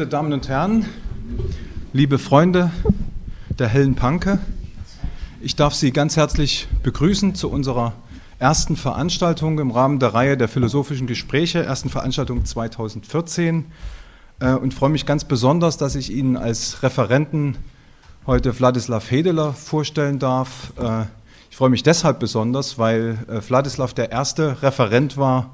Meine Damen und Herren, liebe Freunde der hellen Panke, ich darf Sie ganz herzlich begrüßen zu unserer ersten Veranstaltung im Rahmen der Reihe der philosophischen Gespräche, ersten Veranstaltung 2014 äh, und freue mich ganz besonders, dass ich Ihnen als Referenten heute Wladislav Hedeler vorstellen darf. Äh, ich freue mich deshalb besonders, weil äh, Wladislav der erste Referent war,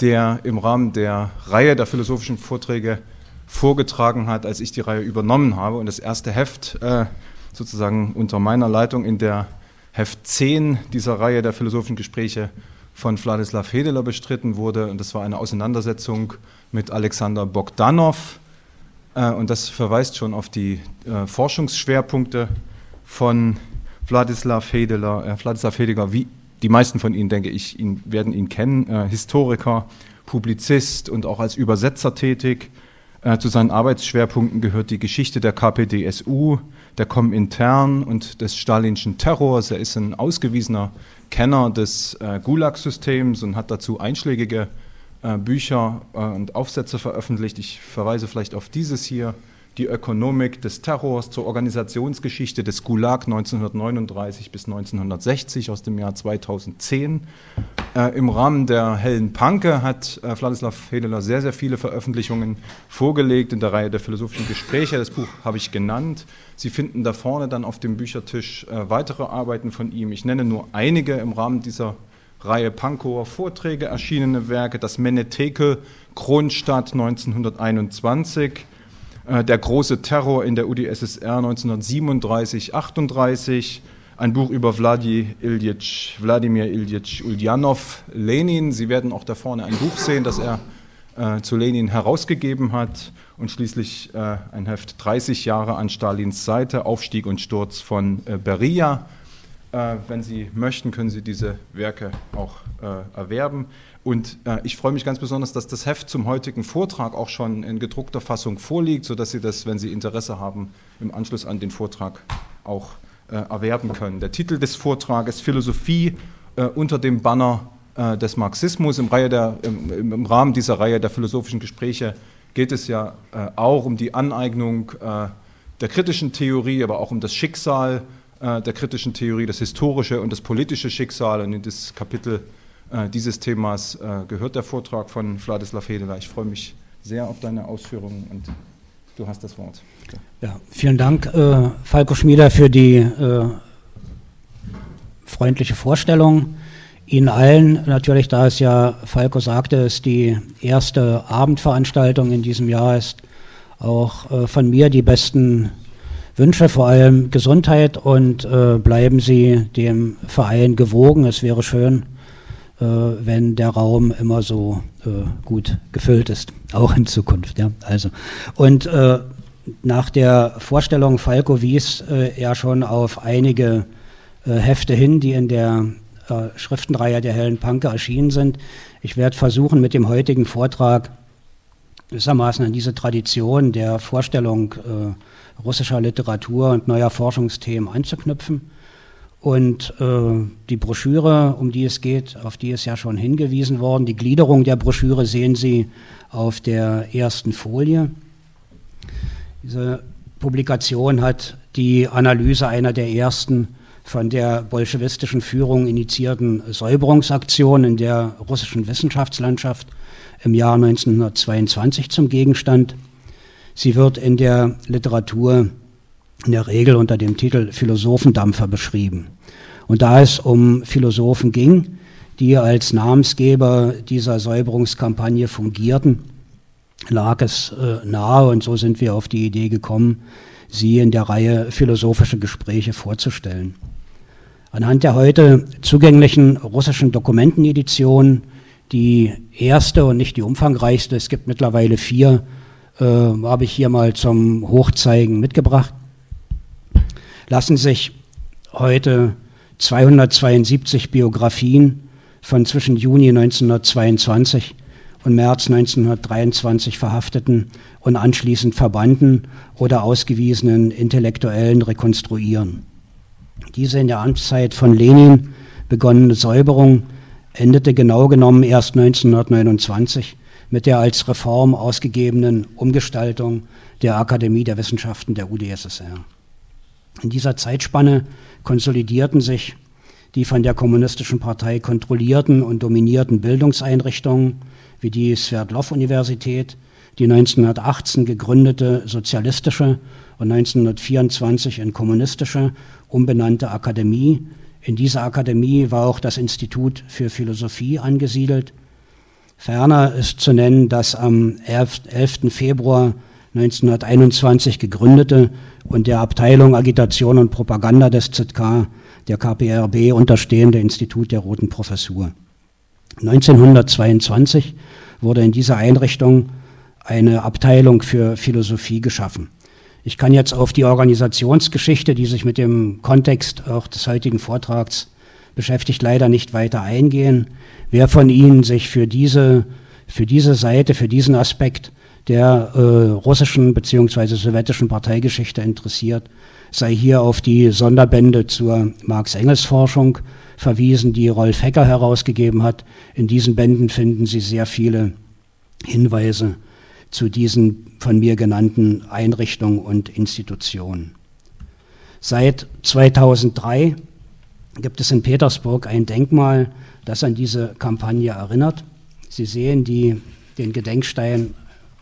der im Rahmen der Reihe der philosophischen Vorträge vorgetragen hat, als ich die Reihe übernommen habe. Und das erste Heft äh, sozusagen unter meiner Leitung in der Heft 10 dieser Reihe der philosophischen Gespräche von Wladislav Hedeler bestritten wurde. Und das war eine Auseinandersetzung mit Alexander Bogdanov. Äh, und das verweist schon auf die äh, Forschungsschwerpunkte von Wladislav Hedeler. Äh, Wladislav Hedeler, wie die meisten von Ihnen, denke ich, ihn, werden ihn kennen, äh, Historiker, Publizist und auch als Übersetzer tätig äh, zu seinen Arbeitsschwerpunkten gehört die Geschichte der KPDSU, der Komintern und des stalinschen Terrors. Er ist ein ausgewiesener Kenner des äh, Gulag-Systems und hat dazu einschlägige äh, Bücher äh, und Aufsätze veröffentlicht. Ich verweise vielleicht auf dieses hier die Ökonomik des Terrors zur Organisationsgeschichte des Gulag 1939 bis 1960 aus dem Jahr 2010. Äh, Im Rahmen der Hellen Panke hat äh, Wladislav Hedeler sehr, sehr viele Veröffentlichungen vorgelegt in der Reihe der philosophischen Gespräche. Das Buch habe ich genannt. Sie finden da vorne dann auf dem Büchertisch äh, weitere Arbeiten von ihm. Ich nenne nur einige im Rahmen dieser Reihe Pankower Vorträge erschienene Werke. Das Menetekel Kronstadt 1921 äh, der große Terror in der UdSSR 1937-38, ein Buch über Wladi Ilyich, Wladimir Ilyich Ulyanov, Lenin. Sie werden auch da vorne ein Buch sehen, das er äh, zu Lenin herausgegeben hat und schließlich äh, ein Heft 30 Jahre an Stalins Seite, Aufstieg und Sturz von äh, Beria. Äh, wenn Sie möchten, können Sie diese Werke auch äh, erwerben. Und äh, ich freue mich ganz besonders, dass das Heft zum heutigen Vortrag auch schon in gedruckter Fassung vorliegt, sodass Sie das, wenn Sie Interesse haben, im Anschluss an den Vortrag auch äh, erwerben können. Der Titel des Vortrages Philosophie äh, unter dem Banner äh, des Marxismus. Im, der, im, Im, Rahmen dieser Reihe der philosophischen Gespräche geht es ja äh, auch um die Aneignung äh, der kritischen Theorie, aber auch um das Schicksal der kritischen Theorie, das historische und das politische Schicksal. Und in das Kapitel dieses Themas äh, gehört der Vortrag von Vladislav Hedela. Ich freue mich sehr auf deine Ausführungen und du hast das Wort. Ja, vielen Dank, äh, Falko Schmieder, für die äh, freundliche Vorstellung. Ihnen allen, natürlich, da es ja, Falko sagte, es die erste Abendveranstaltung in diesem Jahr ist, auch äh, von mir die besten Wünsche, vor allem Gesundheit und äh, bleiben Sie dem Verein gewogen. Es wäre schön, äh, wenn der Raum immer so äh, gut gefüllt ist, auch in Zukunft. Ja, also und äh, nach der Vorstellung Falco wies äh, er schon auf einige äh, Hefte hin, die in der äh, Schriftenreihe der Hellen Panke erschienen sind. Ich werde versuchen, mit dem heutigen Vortrag gewissermaßen an diese Tradition der Vorstellung russischer Literatur und neuer Forschungsthemen anzuknüpfen und äh, die Broschüre, um die es geht, auf die ist ja schon hingewiesen worden. Die Gliederung der Broschüre sehen Sie auf der ersten Folie. Diese Publikation hat die Analyse einer der ersten von der bolschewistischen Führung initiierten Säuberungsaktion in der russischen Wissenschaftslandschaft im Jahr 1922 zum Gegenstand. Sie wird in der Literatur in der Regel unter dem Titel Philosophendampfer beschrieben. Und da es um Philosophen ging, die als Namensgeber dieser Säuberungskampagne fungierten, lag es äh, nahe und so sind wir auf die Idee gekommen, sie in der Reihe philosophische Gespräche vorzustellen. Anhand der heute zugänglichen russischen Dokumentenedition, die erste und nicht die umfangreichste, es gibt mittlerweile vier, äh, habe ich hier mal zum Hochzeigen mitgebracht, lassen sich heute 272 Biografien von zwischen Juni 1922 und März 1923 verhafteten und anschließend verbannten oder ausgewiesenen Intellektuellen rekonstruieren. Diese in der Amtszeit von Lenin begonnene Säuberung endete genau genommen erst 1929 mit der als Reform ausgegebenen Umgestaltung der Akademie der Wissenschaften der UdSSR. In dieser Zeitspanne konsolidierten sich die von der Kommunistischen Partei kontrollierten und dominierten Bildungseinrichtungen wie die Sverdlov-Universität, die 1918 gegründete sozialistische und 1924 in kommunistische umbenannte Akademie. In dieser Akademie war auch das Institut für Philosophie angesiedelt. Ferner ist zu nennen das am 11. Februar 1921 gegründete und der Abteilung Agitation und Propaganda des ZK der KPRB unterstehende Institut der Roten Professur. 1922 wurde in dieser Einrichtung eine Abteilung für Philosophie geschaffen. Ich kann jetzt auf die Organisationsgeschichte, die sich mit dem Kontext auch des heutigen Vortrags beschäftigt, leider nicht weiter eingehen. Wer von Ihnen sich für diese, für diese Seite, für diesen Aspekt der äh, russischen bzw. sowjetischen Parteigeschichte interessiert, sei hier auf die Sonderbände zur Marx-Engels-Forschung verwiesen, die Rolf Hecker herausgegeben hat. In diesen Bänden finden Sie sehr viele Hinweise zu diesen von mir genannten Einrichtungen und Institutionen. Seit 2003 gibt es in Petersburg ein Denkmal, das an diese Kampagne erinnert. Sie sehen die, den Gedenkstein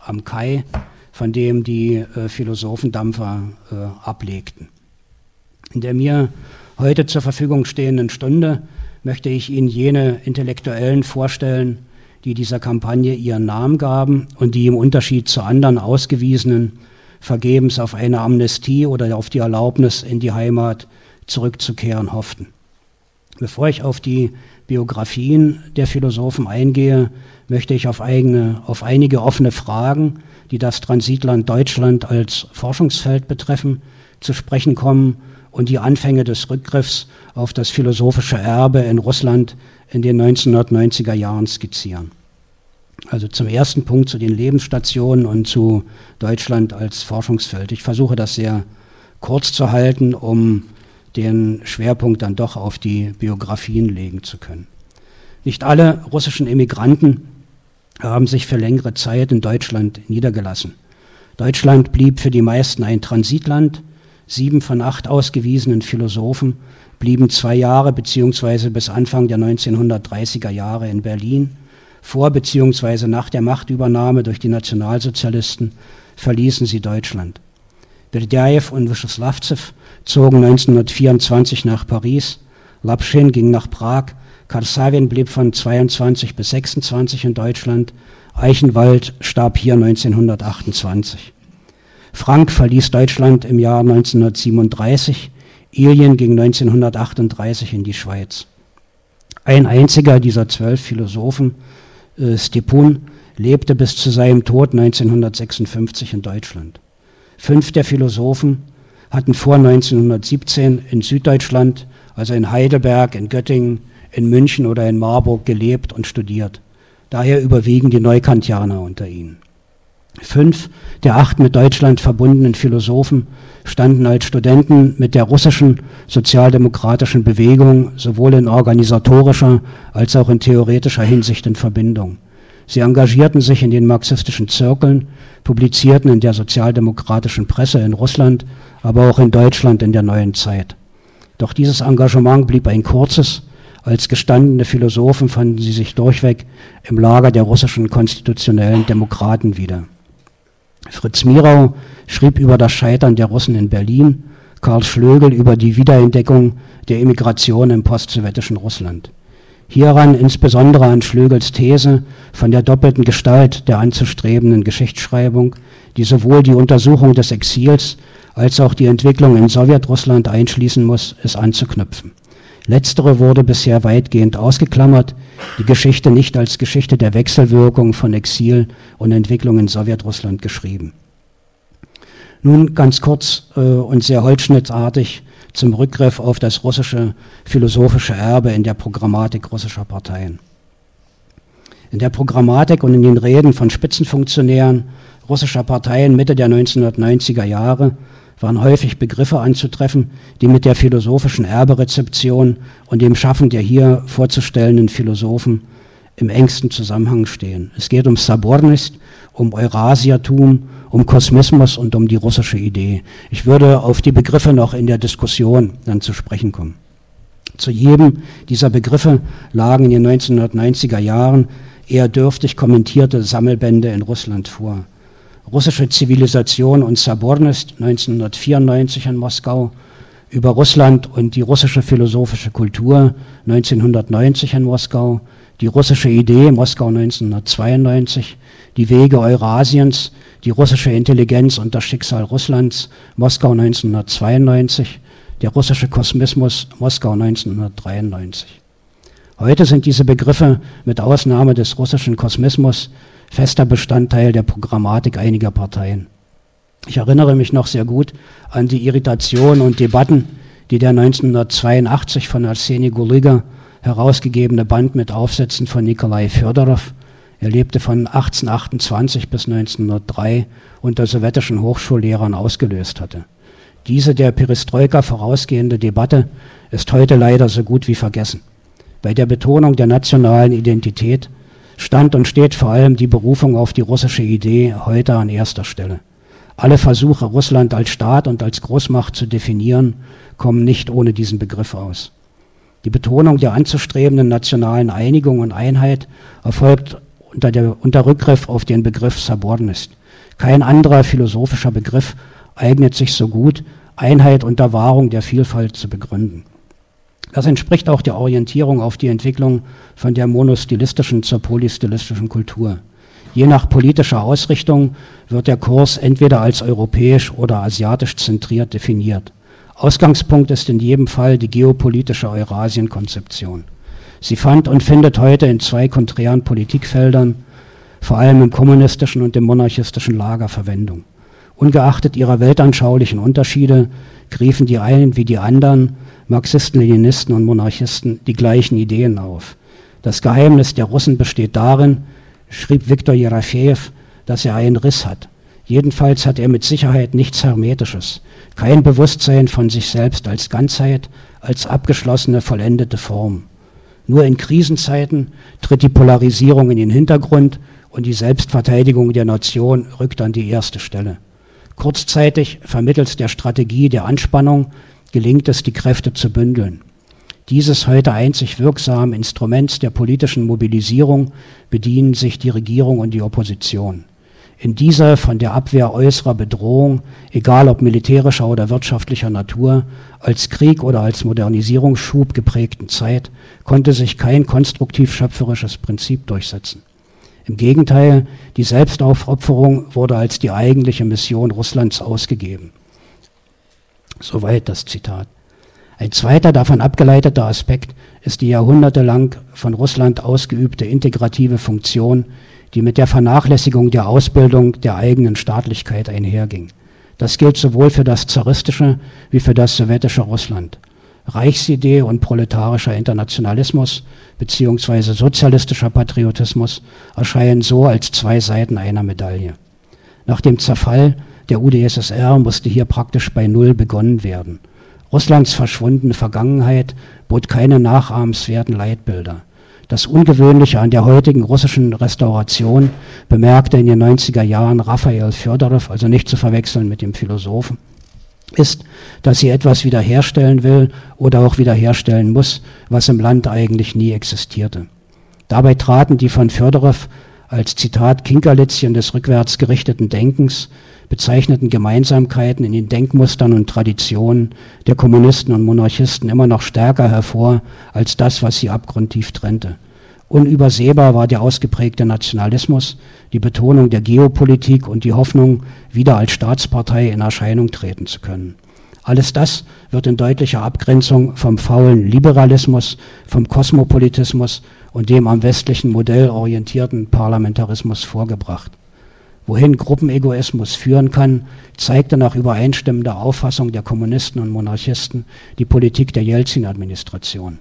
am Kai, von dem die äh, Philosophendampfer äh, ablegten. In der mir heute zur Verfügung stehenden Stunde möchte ich Ihnen jene Intellektuellen vorstellen, die dieser Kampagne ihren Namen gaben und die im Unterschied zu anderen Ausgewiesenen vergebens auf eine Amnestie oder auf die Erlaubnis in die Heimat zurückzukehren hofften. Bevor ich auf die Biografien der Philosophen eingehe, möchte ich auf, eigene, auf einige offene Fragen, die das Transitland Deutschland als Forschungsfeld betreffen, zu sprechen kommen und die Anfänge des Rückgriffs auf das philosophische Erbe in Russland in den 1990er Jahren skizzieren. Also zum ersten Punkt zu den Lebensstationen und zu Deutschland als Forschungsfeld. Ich versuche das sehr kurz zu halten, um den Schwerpunkt dann doch auf die Biografien legen zu können. Nicht alle russischen Immigranten haben sich für längere Zeit in Deutschland niedergelassen. Deutschland blieb für die meisten ein Transitland. Sieben von acht ausgewiesenen Philosophen blieben zwei Jahre beziehungsweise bis Anfang der 1930er Jahre in Berlin. Vor beziehungsweise nach der Machtübernahme durch die Nationalsozialisten verließen sie Deutschland. Berdjaev und Wyscheslavzew zogen 1924 nach Paris, Lapschin ging nach Prag, Karsavin blieb von 22 bis 26 in Deutschland, Eichenwald starb hier 1928. Frank verließ Deutschland im Jahr 1937, Ilien ging 1938 in die Schweiz. Ein einziger dieser zwölf Philosophen, äh, Stepun, lebte bis zu seinem Tod 1956 in Deutschland. Fünf der Philosophen hatten vor 1917 in Süddeutschland, also in Heidelberg, in Göttingen, in München oder in Marburg gelebt und studiert. Daher überwiegen die Neukantianer unter ihnen. Fünf der acht mit Deutschland verbundenen Philosophen standen als Studenten mit der russischen sozialdemokratischen Bewegung sowohl in organisatorischer als auch in theoretischer Hinsicht in Verbindung. Sie engagierten sich in den marxistischen Zirkeln, publizierten in der sozialdemokratischen Presse in Russland, aber auch in Deutschland in der neuen Zeit. Doch dieses Engagement blieb ein kurzes. Als gestandene Philosophen fanden sie sich durchweg im Lager der russischen konstitutionellen Demokraten wieder. Fritz Mirau schrieb über das Scheitern der Russen in Berlin, Karl Schlögel über die Wiederentdeckung der Immigration im postsowjetischen Russland. Hieran insbesondere an Schlögels These von der doppelten Gestalt der anzustrebenden Geschichtsschreibung, die sowohl die Untersuchung des Exils als auch die Entwicklung in Sowjetrussland einschließen muss, ist anzuknüpfen. Letztere wurde bisher weitgehend ausgeklammert, die Geschichte nicht als Geschichte der Wechselwirkung von Exil und Entwicklung in Sowjetrussland geschrieben. Nun ganz kurz äh, und sehr holzschnittartig zum Rückgriff auf das russische philosophische Erbe in der Programmatik russischer Parteien. In der Programmatik und in den Reden von Spitzenfunktionären russischer Parteien Mitte der 1990er Jahre waren häufig Begriffe anzutreffen, die mit der philosophischen Erberezeption und dem Schaffen der hier vorzustellenden Philosophen im engsten Zusammenhang stehen. Es geht um Sabornist, um Eurasiatum, um Kosmismus und um die russische Idee. Ich würde auf die Begriffe noch in der Diskussion dann zu sprechen kommen. Zu jedem dieser Begriffe lagen in den 1990er Jahren eher dürftig kommentierte Sammelbände in Russland vor. Russische Zivilisation und Sabornist 1994 in Moskau, über Russland und die russische philosophische Kultur 1990 in Moskau, die russische Idee Moskau 1992, die Wege Eurasiens, die russische Intelligenz und das Schicksal Russlands Moskau 1992, der russische Kosmismus Moskau 1993. Heute sind diese Begriffe mit Ausnahme des russischen Kosmismus fester Bestandteil der Programmatik einiger Parteien. Ich erinnere mich noch sehr gut an die Irritationen und Debatten, die der 1982 von Arseni Guliga herausgegebene Band mit Aufsätzen von Nikolai Fjodorow, er lebte von 1828 bis 1903 unter sowjetischen Hochschullehrern ausgelöst hatte. Diese der Perestroika vorausgehende Debatte ist heute leider so gut wie vergessen. Bei der Betonung der nationalen Identität stand und steht vor allem die Berufung auf die russische Idee heute an erster Stelle. Alle Versuche, Russland als Staat und als Großmacht zu definieren, kommen nicht ohne diesen Begriff aus. Die Betonung der anzustrebenden nationalen Einigung und Einheit erfolgt unter, der, unter Rückgriff auf den Begriff Subordinist. Kein anderer philosophischer Begriff eignet sich so gut, Einheit unter Wahrung der Vielfalt zu begründen. Das entspricht auch der Orientierung auf die Entwicklung von der monostilistischen zur polystilistischen Kultur. Je nach politischer Ausrichtung wird der Kurs entweder als europäisch oder asiatisch zentriert definiert. Ausgangspunkt ist in jedem Fall die geopolitische Eurasien-Konzeption. Sie fand und findet heute in zwei konträren Politikfeldern, vor allem im kommunistischen und im monarchistischen Lager Verwendung. Ungeachtet ihrer weltanschaulichen Unterschiede griefen die einen wie die anderen Marxisten, Leninisten und Monarchisten die gleichen Ideen auf. Das Geheimnis der Russen besteht darin, schrieb Viktor Jerafejew, dass er einen Riss hat. Jedenfalls hat er mit Sicherheit nichts Hermetisches, kein Bewusstsein von sich selbst als Ganzheit, als abgeschlossene, vollendete Form. Nur in Krisenzeiten tritt die Polarisierung in den Hintergrund und die Selbstverteidigung der Nation rückt an die erste Stelle. Kurzzeitig vermittels der Strategie der Anspannung gelingt es, die Kräfte zu bündeln. Dieses heute einzig wirksame Instrument der politischen Mobilisierung bedienen sich die Regierung und die Opposition. In dieser von der Abwehr äußerer Bedrohung, egal ob militärischer oder wirtschaftlicher Natur, als Krieg oder als Modernisierungsschub geprägten Zeit konnte sich kein konstruktiv schöpferisches Prinzip durchsetzen. Im Gegenteil, die Selbstaufopferung wurde als die eigentliche Mission Russlands ausgegeben. Soweit das Zitat. Ein zweiter davon abgeleiteter Aspekt ist die jahrhundertelang von Russland ausgeübte integrative Funktion, die mit der Vernachlässigung der Ausbildung der eigenen Staatlichkeit einherging. Das gilt sowohl für das zaristische wie für das sowjetische Russland. Reichsidee und proletarischer Internationalismus bzw. sozialistischer Patriotismus erscheinen so als zwei Seiten einer Medaille. Nach dem Zerfall der UdSSR musste hier praktisch bei Null begonnen werden. Russlands verschwundene Vergangenheit bot keine nachahmenswerten Leitbilder. Das Ungewöhnliche an der heutigen russischen Restauration bemerkte in den 90er Jahren Raphael Fjodorow, also nicht zu verwechseln mit dem Philosophen, ist, dass sie etwas wiederherstellen will oder auch wiederherstellen muss, was im Land eigentlich nie existierte. Dabei traten die von Fjodorow als Zitat Kinkerlitzchen des rückwärts gerichteten Denkens bezeichneten Gemeinsamkeiten in den Denkmustern und Traditionen der Kommunisten und Monarchisten immer noch stärker hervor als das, was sie abgrundtief trennte. Unübersehbar war der ausgeprägte Nationalismus, die Betonung der Geopolitik und die Hoffnung, wieder als Staatspartei in Erscheinung treten zu können. Alles das wird in deutlicher Abgrenzung vom faulen Liberalismus, vom Kosmopolitismus und dem am westlichen Modell orientierten Parlamentarismus vorgebracht. Wohin Gruppenegoismus führen kann, zeigte nach übereinstimmender Auffassung der Kommunisten und Monarchisten die Politik der Jelzin-Administration.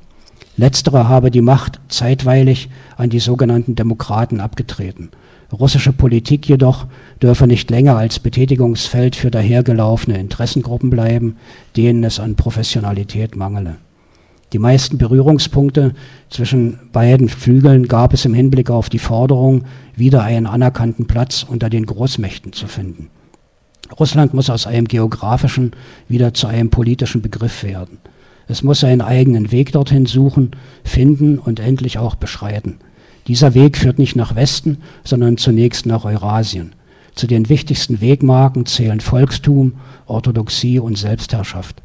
Letztere habe die Macht zeitweilig an die sogenannten Demokraten abgetreten. Russische Politik jedoch dürfe nicht länger als Betätigungsfeld für dahergelaufene Interessengruppen bleiben, denen es an Professionalität mangele. Die meisten Berührungspunkte zwischen beiden Flügeln gab es im Hinblick auf die Forderung, wieder einen anerkannten Platz unter den Großmächten zu finden. Russland muss aus einem geografischen wieder zu einem politischen Begriff werden. Es muss seinen eigenen Weg dorthin suchen, finden und endlich auch beschreiten. Dieser Weg führt nicht nach Westen, sondern zunächst nach Eurasien. Zu den wichtigsten Wegmarken zählen Volkstum, Orthodoxie und Selbstherrschaft.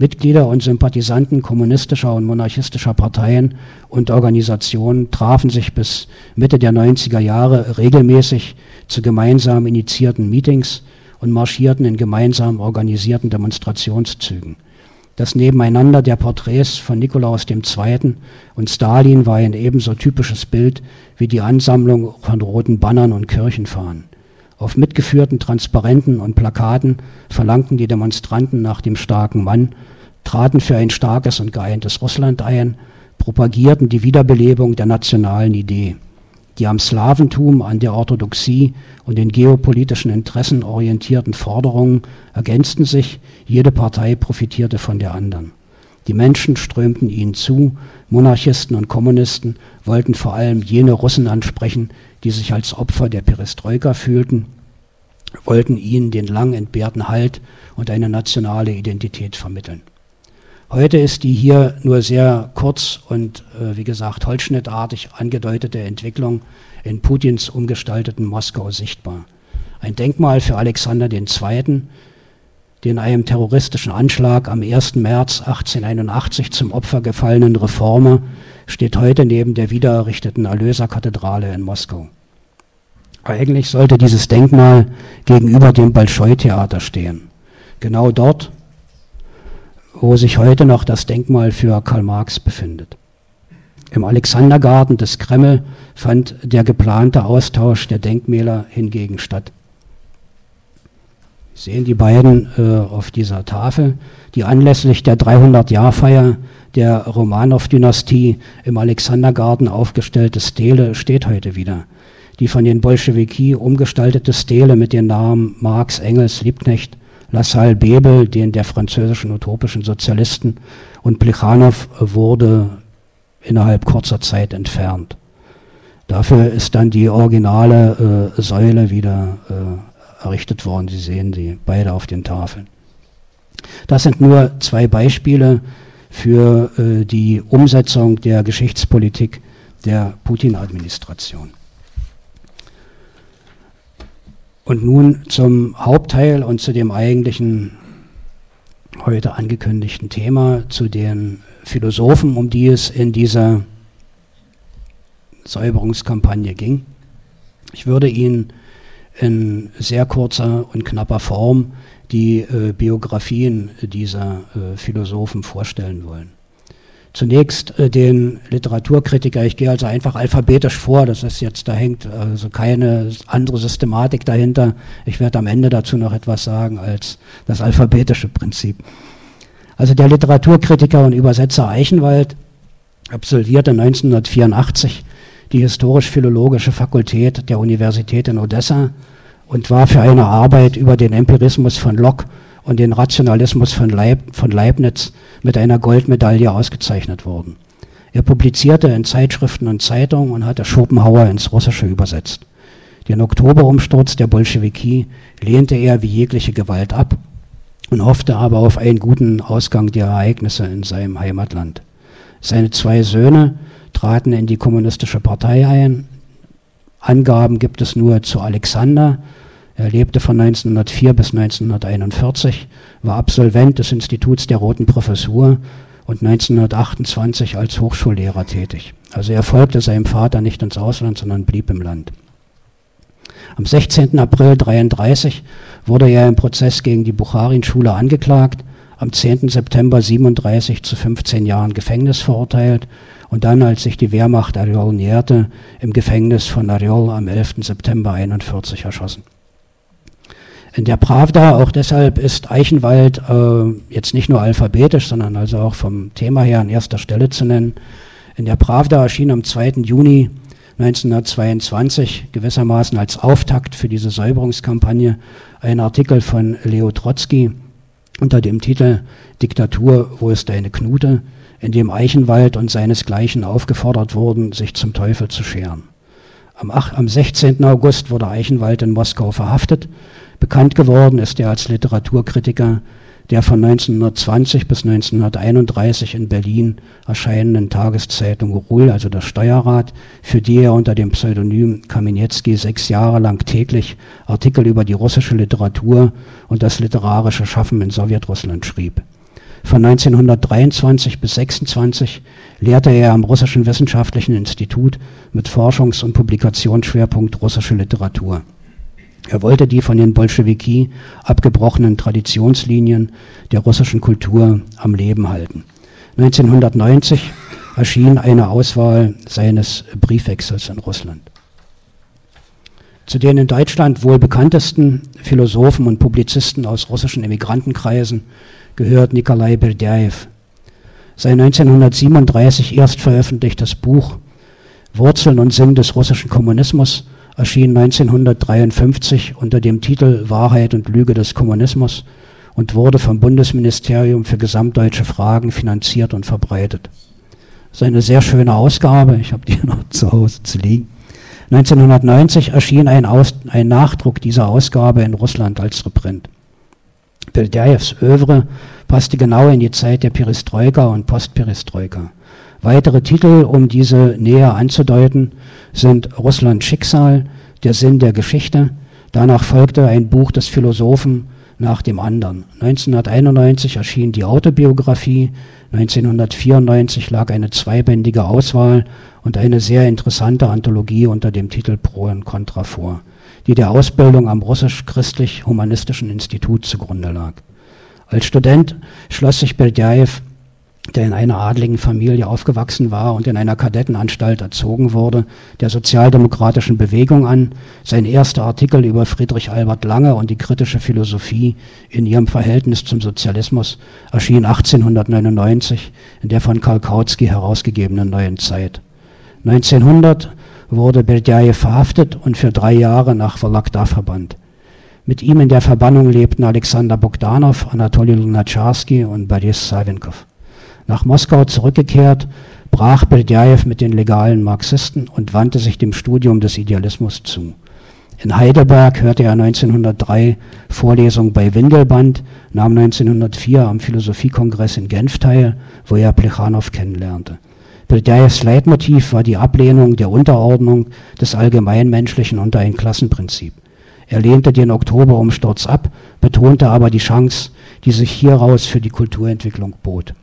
Mitglieder und Sympathisanten kommunistischer und monarchistischer Parteien und Organisationen trafen sich bis Mitte der 90er Jahre regelmäßig zu gemeinsam initiierten Meetings und marschierten in gemeinsam organisierten Demonstrationszügen. Das Nebeneinander der Porträts von Nikolaus II. und Stalin war ein ebenso typisches Bild wie die Ansammlung von roten Bannern und Kirchenfahnen. Auf mitgeführten Transparenten und Plakaten verlangten die Demonstranten nach dem starken Mann, traten für ein starkes und geeintes Russland ein, propagierten die Wiederbelebung der nationalen Idee. Die am Slawentum, an der Orthodoxie und den geopolitischen Interessen orientierten Forderungen ergänzten sich, jede Partei profitierte von der anderen. Die Menschen strömten ihnen zu, Monarchisten und Kommunisten wollten vor allem jene Russen ansprechen, die sich als Opfer der Perestroika fühlten, wollten ihnen den lang entbehrten Halt und eine nationale Identität vermitteln. Heute ist die hier nur sehr kurz und äh, wie gesagt holzschnittartig angedeutete Entwicklung in Putins umgestalteten Moskau sichtbar. Ein Denkmal für Alexander II., den einem terroristischen Anschlag am 1. März 1881 zum Opfer gefallenen Reformer steht heute neben der wiedererrichteten Erlöserkathedrale in Moskau. Eigentlich sollte dieses Denkmal gegenüber dem Bolschoi-Theater stehen. Genau dort, wo sich heute noch das Denkmal für Karl Marx befindet. Im Alexandergarten des Kreml fand der geplante Austausch der Denkmäler hingegen statt. Sie sehen die beiden äh, auf dieser Tafel, die anlässlich der 300-Jahr-Feier der Romanow-Dynastie im Alexandergarten aufgestellte Stele steht heute wieder. Die von den Bolschewiki umgestaltete Stele mit den Namen Marx, Engels, Liebknecht, Lassalle, Bebel, den der französischen utopischen Sozialisten und Plechanow wurde innerhalb kurzer Zeit entfernt. Dafür ist dann die originale äh, Säule wieder äh, errichtet worden. Sie sehen sie beide auf den Tafeln. Das sind nur zwei Beispiele für äh, die Umsetzung der Geschichtspolitik der Putin-Administration. Und nun zum Hauptteil und zu dem eigentlichen heute angekündigten Thema, zu den Philosophen, um die es in dieser Säuberungskampagne ging. Ich würde Ihnen in sehr kurzer und knapper Form die äh, Biografien dieser äh, Philosophen vorstellen wollen. Zunächst äh, den Literaturkritiker, ich gehe also einfach alphabetisch vor, das ist jetzt, da hängt also keine andere Systematik dahinter. Ich werde am Ende dazu noch etwas sagen als das alphabetische Prinzip. Also der Literaturkritiker und Übersetzer Eichenwald absolvierte 1984 die historisch-philologische Fakultät der Universität in Odessa und war für eine Arbeit über den Empirismus von Locke und den Rationalismus von, Leib, von Leibniz mit einer Goldmedaille ausgezeichnet worden. Er publizierte in Zeitschriften und Zeitungen und hatte Schopenhauer ins Russische übersetzt. Den Oktoberumsturz der Bolschewiki lehnte er wie jegliche Gewalt ab und hoffte aber auf einen guten Ausgang der Ereignisse in seinem Heimatland. Seine zwei Söhne traten in die kommunistische Partei ein. Angaben gibt es nur zu Alexander, er lebte von 1904 bis 1941, war Absolvent des Instituts der Roten Professur und 1928 als Hochschullehrer tätig. Also er folgte seinem Vater nicht ins Ausland, sondern blieb im Land. Am 16. April 1933 wurde er im Prozess gegen die Bukharin-Schule angeklagt, am 10. September 37 zu 15 Jahren Gefängnis verurteilt und dann, als sich die Wehrmacht Ariol näherte, im Gefängnis von Ariol am 11. September 41 erschossen. In der Pravda, auch deshalb ist Eichenwald äh, jetzt nicht nur alphabetisch, sondern also auch vom Thema her an erster Stelle zu nennen. In der Pravda erschien am 2. Juni 1922 gewissermaßen als Auftakt für diese Säuberungskampagne ein Artikel von Leo Trotzki unter dem Titel Diktatur, wo ist deine Knute, in dem Eichenwald und seinesgleichen aufgefordert wurden, sich zum Teufel zu scheren. Am, 8, am 16. August wurde Eichenwald in Moskau verhaftet. Bekannt geworden ist er als Literaturkritiker der von 1920 bis 1931 in Berlin erscheinenden Tageszeitung Ruhl, also der Steuerrat, für die er unter dem Pseudonym Kamenetsky sechs Jahre lang täglich Artikel über die russische Literatur und das literarische Schaffen in Sowjetrussland schrieb. Von 1923 bis 26 lehrte er am Russischen Wissenschaftlichen Institut mit Forschungs- und Publikationsschwerpunkt russische Literatur. Er wollte die von den Bolschewiki abgebrochenen Traditionslinien der russischen Kultur am Leben halten. 1990 erschien eine Auswahl seines Briefwechsels in Russland. Zu den in Deutschland wohl bekanntesten Philosophen und Publizisten aus russischen Emigrantenkreisen gehört Nikolai Berdyaev. Sein 1937 erst veröffentlichtes Buch Wurzeln und Sinn des russischen Kommunismus erschien 1953 unter dem Titel Wahrheit und Lüge des Kommunismus und wurde vom Bundesministerium für gesamtdeutsche Fragen finanziert und verbreitet. Das ist eine sehr schöne Ausgabe, ich habe die noch zu Hause zu liegen. 1990 erschien ein, Aus, ein Nachdruck dieser Ausgabe in Russland als Reprint. Berdyaevs Övre passte genau in die Zeit der Perestroika und Postperestroika. Weitere Titel, um diese näher anzudeuten, sind Russland Schicksal, der Sinn der Geschichte. Danach folgte ein Buch des Philosophen nach dem anderen. 1991 erschien die Autobiografie, 1994 lag eine zweibändige Auswahl und eine sehr interessante Anthologie unter dem Titel Pro und Contra vor, die der Ausbildung am Russisch-Christlich-Humanistischen Institut zugrunde lag. Als Student schloss sich Berdjaev der in einer adligen Familie aufgewachsen war und in einer Kadettenanstalt erzogen wurde, der sozialdemokratischen Bewegung an. Sein erster Artikel über Friedrich Albert Lange und die kritische Philosophie in ihrem Verhältnis zum Sozialismus erschien 1899 in der von Karl Kautsky herausgegebenen Neuen Zeit. 1900 wurde Berdjajew verhaftet und für drei Jahre nach Vologda verbannt. Mit ihm in der Verbannung lebten Alexander Bogdanov, Anatoly Lunacharsky und Boris Savinkov. Nach Moskau zurückgekehrt, brach Berdjajew mit den legalen Marxisten und wandte sich dem Studium des Idealismus zu. In Heidelberg hörte er 1903 Vorlesungen bei Windelband, nahm 1904 am Philosophiekongress in Genf teil, wo er Plechanow kennenlernte. Berdjajews Leitmotiv war die Ablehnung der Unterordnung des Allgemeinmenschlichen unter ein Klassenprinzip. Er lehnte den Oktoberumsturz ab, betonte aber die Chance, die sich hieraus für die Kulturentwicklung bot.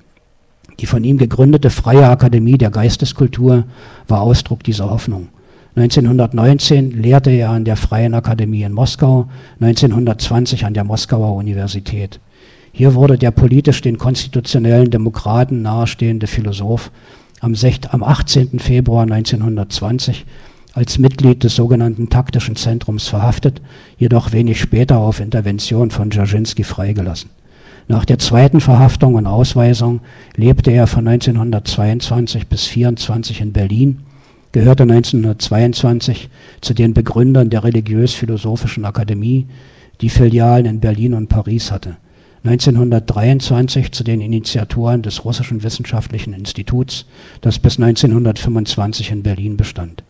Die von ihm gegründete Freie Akademie der Geisteskultur war Ausdruck dieser Hoffnung. 1919 lehrte er an der Freien Akademie in Moskau, 1920 an der Moskauer Universität. Hier wurde der politisch den konstitutionellen Demokraten nahestehende Philosoph am, 18. Februar 1920 als Mitglied des sogenannten taktischen Zentrums verhaftet, jedoch wenig später auf Intervention von Dzerzhinsky freigelassen. Nach der zweiten Verhaftung und Ausweisung lebte er von 1922 bis 1924 in Berlin, gehörte 1922 zu den Begründern der Religiös-Philosophischen Akademie, die Filialen in Berlin und Paris hatte. 1923 zu den Initiatoren des Russischen Wissenschaftlichen Instituts, das bis 1925 in Berlin bestand.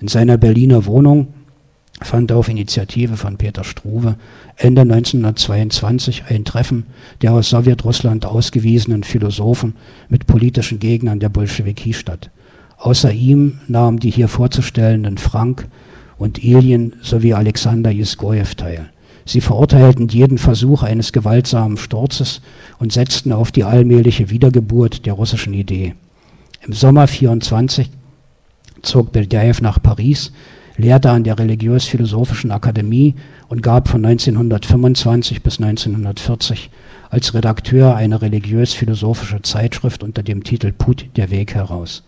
In seiner Berliner Wohnung fand auf Initiative von Peter Struve Ende 1922 ein Treffen der aus Sowjetrussland ausgewiesenen Philosophen mit politischen Gegnern der Bolschewiki statt. Außer ihm nahmen die hier vorzustellenden Frank und Ilyin sowie Alexander Jiskojew teil. Sie verurteilten jeden Versuch eines gewaltsamen Sturzes und setzten auf die allmähliche Wiedergeburt der russischen Idee. Im Sommer 24 zog Berdjajew nach Paris, lehrte an der Religiös-Philosophischen Akademie und gab von 1925 bis 1940 als Redakteur eine religiös-philosophische Zeitschrift unter dem Titel Put, der Weg heraus.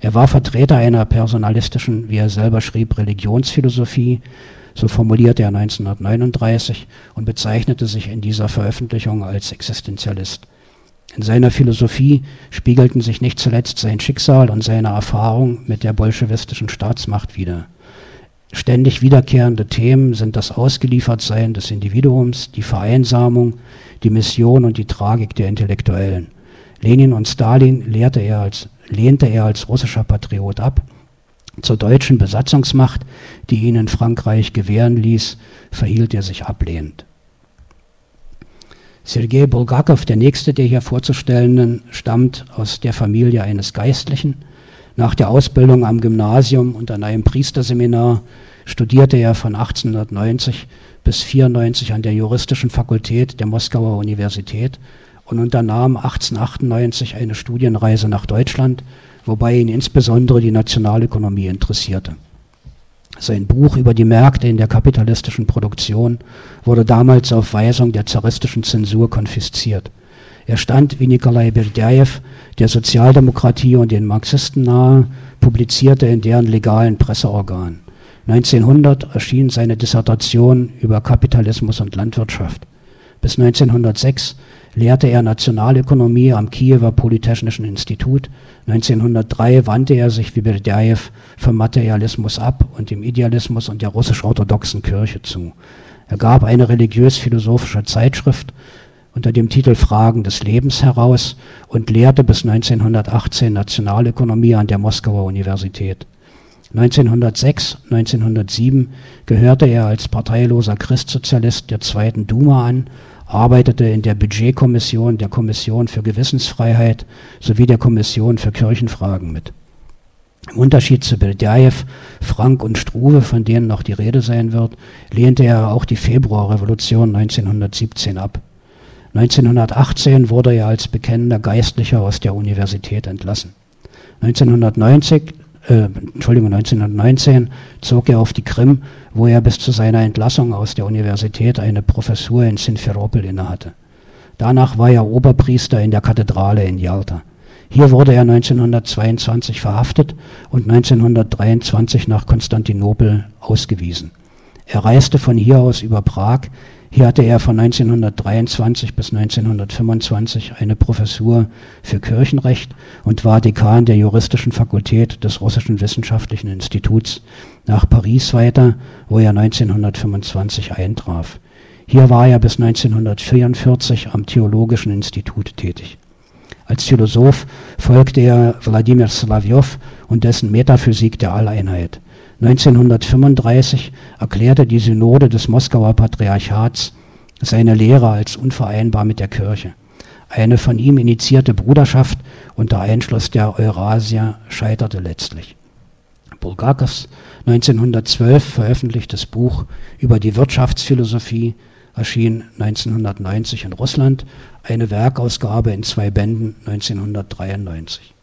Er war Vertreter einer personalistischen, wie er selber schrieb, Religionsphilosophie, so formulierte er 1939 und bezeichnete sich in dieser Veröffentlichung als Existenzialist. In seiner Philosophie spiegelten sich nicht zuletzt sein Schicksal und seine Erfahrung mit der bolschewistischen Staatsmacht wider. Ständig wiederkehrende Themen sind das Ausgeliefertsein des Individuums, die Vereinsamung, die Mission und die Tragik der Intellektuellen. Lenin und Stalin lehnte er als russischer Patriot ab. Zur deutschen Besatzungsmacht, die ihn in Frankreich gewähren ließ, verhielt er sich ablehnend. Sergei Bulgakov, der nächste der hier vorzustellenden, stammt aus der Familie eines Geistlichen. Nach der Ausbildung am Gymnasium und an einem Priesterseminar studierte er von 1890 bis 94 an der juristischen Fakultät der Moskauer Universität und unternahm 1898 eine Studienreise nach Deutschland, wobei ihn insbesondere die Nationalökonomie interessierte. Sein Buch über die Märkte in der kapitalistischen Produktion wurde damals auf Weisung der zaristischen Zensur konfisziert. Er stand wie Nikolai Berdjajew der Sozialdemokratie und den Marxisten nahe, publizierte in deren legalen Presseorganen. 1900 erschien seine Dissertation über Kapitalismus und Landwirtschaft. Bis 1906 lehrte er Nationalökonomie am Kiewer Polytechnischen Institut. 1903 wandte er sich wie Berdjajew vom Materialismus ab und dem Idealismus und der russisch-orthodoxen Kirche zu. Er gab eine religiös-philosophische Zeitschrift unter dem Titel Fragen des Lebens heraus und lehrte bis 1918 Nationalökonomie an der Moskauer Universität. 1906, 1907 gehörte er als parteiloser Christsozialist der zweiten Duma an arbeitete in der Budgetkommission, der Kommission für Gewissensfreiheit sowie der Kommission für Kirchenfragen mit. Im Unterschied zu Berdjajew, Frank und Struve, von denen noch die Rede sein wird, lehnte er auch die Februarrevolution 1917 ab. 1918 wurde er als bekennender Geistlicher aus der Universität entlassen. 1990 äh, Entschuldigung, 1919 zog er auf die Krim, wo er bis zu seiner Entlassung aus der Universität eine Professur in Sinferopol innehatte. Danach war er Oberpriester in der Kathedrale in Jalta. Hier wurde er 1922 verhaftet und 1923 nach Konstantinopel ausgewiesen. Er reiste von hier aus über Prag hier hatte er von 1923 bis 1925 eine Professur für Kirchenrecht und war Dekan der juristischen Fakultät des Russischen Wissenschaftlichen Instituts nach Paris weiter, wo er 1925 eintraf. Hier war er bis 1944 am Theologischen Institut tätig. Als Philosoph folgte er Wladimir Slavjow und dessen Metaphysik der Alleinheit. 1935 erklärte die Synode des Moskauer Patriarchats seine Lehre als unvereinbar mit der Kirche. Eine von ihm initiierte Bruderschaft unter Einschluss der Eurasier scheiterte letztlich. Bulgakovs 1912 veröffentlichtes Buch über die Wirtschaftsphilosophie erschien 1990 in Russland, eine Werkausgabe in zwei Bänden 1993.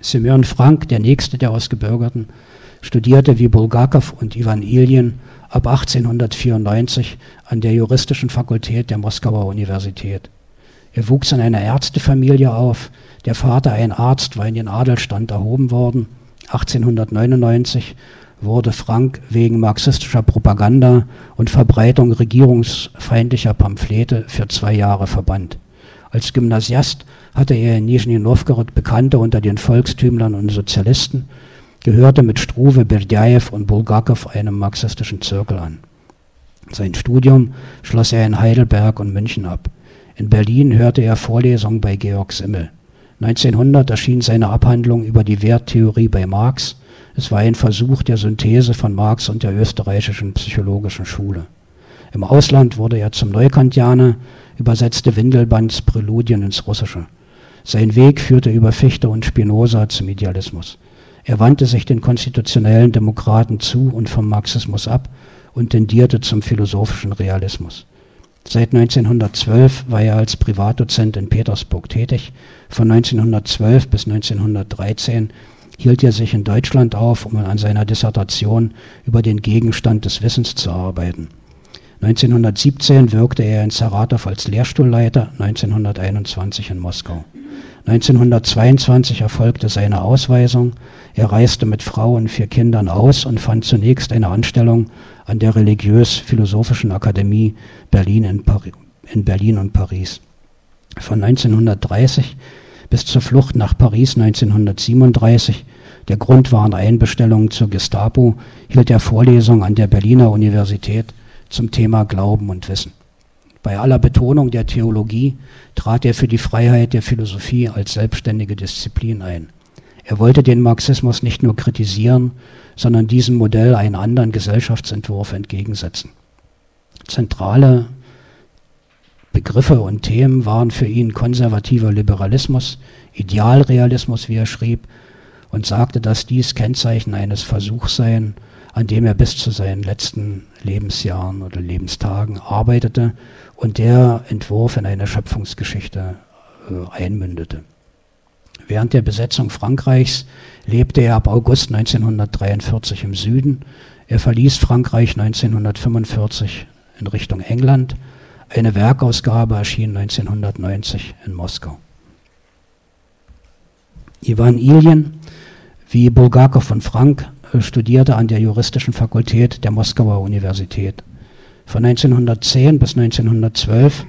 Semyon Frank, der nächste der Ausgebürgerten, studierte wie Bulgakov und Ivan Ilyin ab 1894 an der Juristischen Fakultät der Moskauer Universität. Er wuchs in einer Ärztefamilie auf. Der Vater, ein Arzt, war in den Adelstand erhoben worden. 1899 wurde Frank wegen marxistischer Propaganda und Verbreitung regierungsfeindlicher Pamphlete für zwei Jahre verbannt. Als Gymnasiast hatte er in Nizhny Novgorod Bekannte unter den Volkstümlern und Sozialisten gehörte mit Struve, Berdjajew und Bulgakov einem marxistischen Zirkel an. Sein Studium schloss er in Heidelberg und München ab. In Berlin hörte er Vorlesungen bei Georg Simmel. 1900 erschien seine Abhandlung über die Werttheorie bei Marx. Es war ein Versuch der Synthese von Marx und der österreichischen psychologischen Schule. Im Ausland wurde er zum Neukantianer, übersetzte Windelbands Präludien ins Russische. Sein Weg führte über Fichte und Spinoza zum Idealismus. Er wandte sich den konstitutionellen Demokraten zu und vom Marxismus ab und tendierte zum philosophischen Realismus. Seit 1912 war er als Privatdozent in Petersburg tätig. Von 1912 bis 1913 hielt er sich in Deutschland auf, um an seiner Dissertation über den Gegenstand des Wissens zu arbeiten. 1917 wirkte er in Saratow als Lehrstuhlleiter, 1921 in Moskau. 1922 erfolgte seine Ausweisung. Er reiste mit Frau und vier Kindern aus und fand zunächst eine Anstellung an der Religiös-Philosophischen Akademie Berlin in, in Berlin und Paris. Von 1930 bis zur Flucht nach Paris 1937, der Grund waren Einbestellungen zur Gestapo, hielt er Vorlesungen an der Berliner Universität zum Thema Glauben und Wissen. Bei aller Betonung der Theologie trat er für die Freiheit der Philosophie als selbstständige Disziplin ein. Er wollte den Marxismus nicht nur kritisieren, sondern diesem Modell einen anderen Gesellschaftsentwurf entgegensetzen. Zentrale Begriffe und Themen waren für ihn konservativer Liberalismus, Idealrealismus, wie er schrieb, und sagte, dass dies Kennzeichen eines Versuchs seien, an dem er bis zu seinen letzten Lebensjahren oder Lebenstagen arbeitete und der Entwurf in eine Schöpfungsgeschichte äh, einmündete. Während der Besetzung Frankreichs lebte er ab August 1943 im Süden. Er verließ Frankreich 1945 in Richtung England. Eine Werkausgabe erschien 1990 in Moskau. Ivan Iljen, wie Bulgakov und Frank, äh, studierte an der Juristischen Fakultät der Moskauer Universität. Von 1910 bis 1912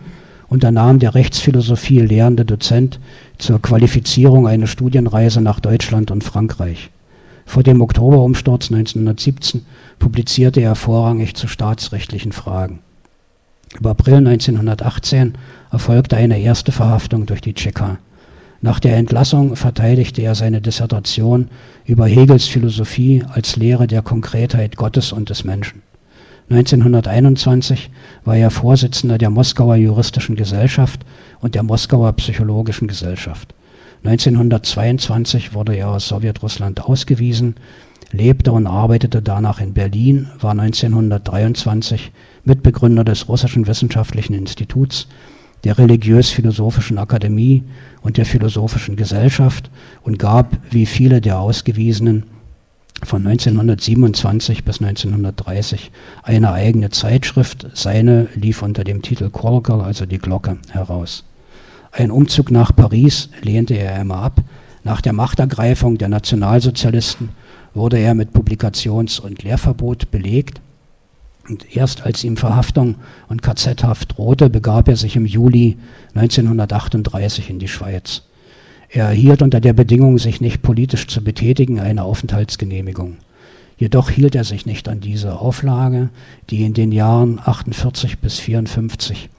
unternahm der Rechtsphilosophie lehrende Dozent zur Qualifizierung eine Studienreise nach Deutschland und Frankreich. Vor dem Oktoberumsturz 1917 publizierte er vorrangig zu staatsrechtlichen Fragen. Im April 1918 erfolgte eine erste Verhaftung durch die Tscheka. Nach der Entlassung verteidigte er seine Dissertation über Hegels Philosophie als Lehre der Konkretheit Gottes und des Menschen. 1921 war er Vorsitzender der Moskauer Juristischen Gesellschaft und der Moskauer Psychologischen Gesellschaft. 1922 wurde er aus Sowjetrussland ausgewiesen, lebte und arbeitete danach in Berlin, war 1923 Mitbegründer des Russischen Wissenschaftlichen Instituts, der Religiös-Philosophischen Akademie und der Philosophischen Gesellschaft und gab, wie viele der Ausgewiesenen, von 1927 bis 1930 eine eigene Zeitschrift. Seine lief unter dem Titel Korkel, also die Glocke, heraus. Ein Umzug nach Paris lehnte er immer ab. Nach der Machtergreifung der Nationalsozialisten wurde er mit Publikations- und Lehrverbot belegt. Und erst als ihm Verhaftung und KZ-Haft drohte, begab er sich im Juli 1938 in die Schweiz. Er erhielt unter der Bedingung, sich nicht politisch zu betätigen, eine Aufenthaltsgenehmigung. Jedoch hielt er sich nicht an diese Auflage. Die in den Jahren 48 bis 54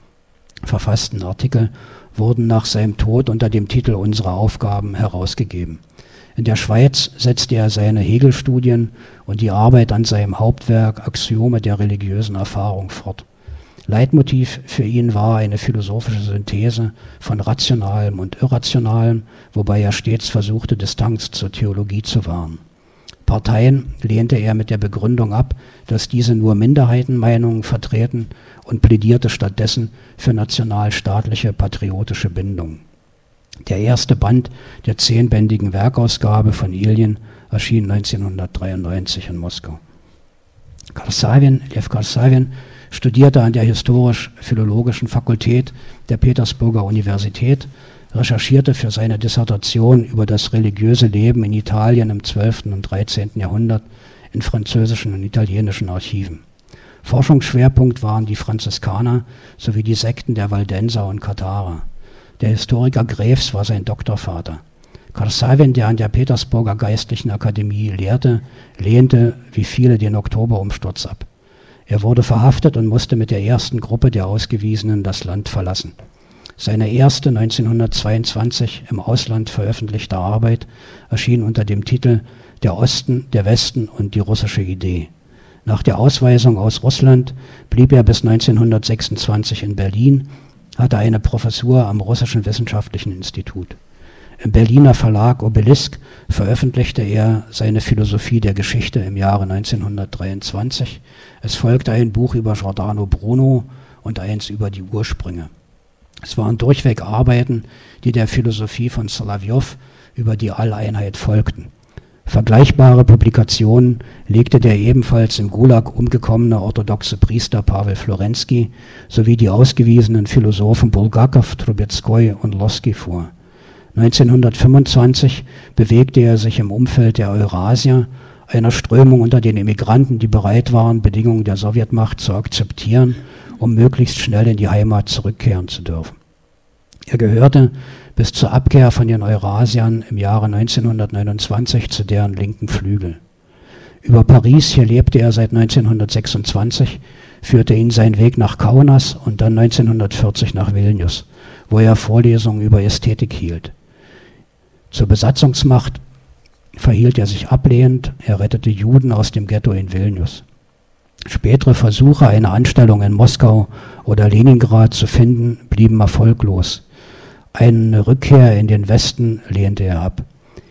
verfassten Artikel wurden nach seinem Tod unter dem Titel Unsere Aufgaben herausgegeben. In der Schweiz setzte er seine Hegel-Studien und die Arbeit an seinem Hauptwerk Axiome der religiösen Erfahrung fort. Leitmotiv für ihn war eine philosophische Synthese von Rationalem und Irrationalem, wobei er stets versuchte, Distanz zur Theologie zu wahren. Parteien lehnte er mit der Begründung ab, dass diese nur Minderheitenmeinungen vertreten und plädierte stattdessen für nationalstaatliche patriotische Bindung. Der erste Band der zehnbändigen Werkausgabe von Ilien erschien 1993 in Moskau. Karsavin, Lev Karsavin studierte an der Historisch-Philologischen Fakultät der Petersburger Universität, recherchierte für seine Dissertation über das religiöse Leben in Italien im 12. und 13. Jahrhundert in französischen und italienischen Archiven. Forschungsschwerpunkt waren die Franziskaner sowie die Sekten der Waldenser und Katharer. Der Historiker Greves war sein Doktorvater. Karsavin, der an der Petersburger Geistlichen Akademie lehrte, lehnte wie viele den Oktoberumsturz ab. Er wurde verhaftet und musste mit der ersten Gruppe der Ausgewiesenen das Land verlassen. Seine erste 1922 im Ausland veröffentlichte Arbeit erschien unter dem Titel Der Osten, der Westen und die russische Idee. Nach der Ausweisung aus Russland blieb er bis 1926 in Berlin, hatte eine Professur am Russischen Wissenschaftlichen Institut. Im Berliner Verlag Obelisk veröffentlichte er seine Philosophie der Geschichte im Jahre 1923. Es folgte ein Buch über Giordano Bruno und eins über die Ursprünge. Es waren durchweg Arbeiten, die der Philosophie von Solovyov über die Alleinheit folgten. Vergleichbare Publikationen legte der ebenfalls im Gulag umgekommene orthodoxe Priester Pavel Florensky sowie die ausgewiesenen Philosophen Bulgakov, Trubetskoy und Losky vor. 1925 bewegte er sich im Umfeld der Eurasier, einer Strömung unter den Emigranten, die bereit waren, Bedingungen der Sowjetmacht zu akzeptieren, um möglichst schnell in die Heimat zurückkehren zu dürfen. Er gehörte bis zur Abkehr von den Eurasiern im Jahre 1929 zu deren linken Flügel. Über Paris, hier lebte er seit 1926, führte ihn sein Weg nach Kaunas und dann 1940 nach Vilnius, wo er Vorlesungen über Ästhetik hielt. Zur Besatzungsmacht verhielt er sich ablehnend, er rettete Juden aus dem Ghetto in Vilnius. Spätere Versuche, eine Anstellung in Moskau oder Leningrad zu finden, blieben erfolglos. Eine Rückkehr in den Westen lehnte er ab.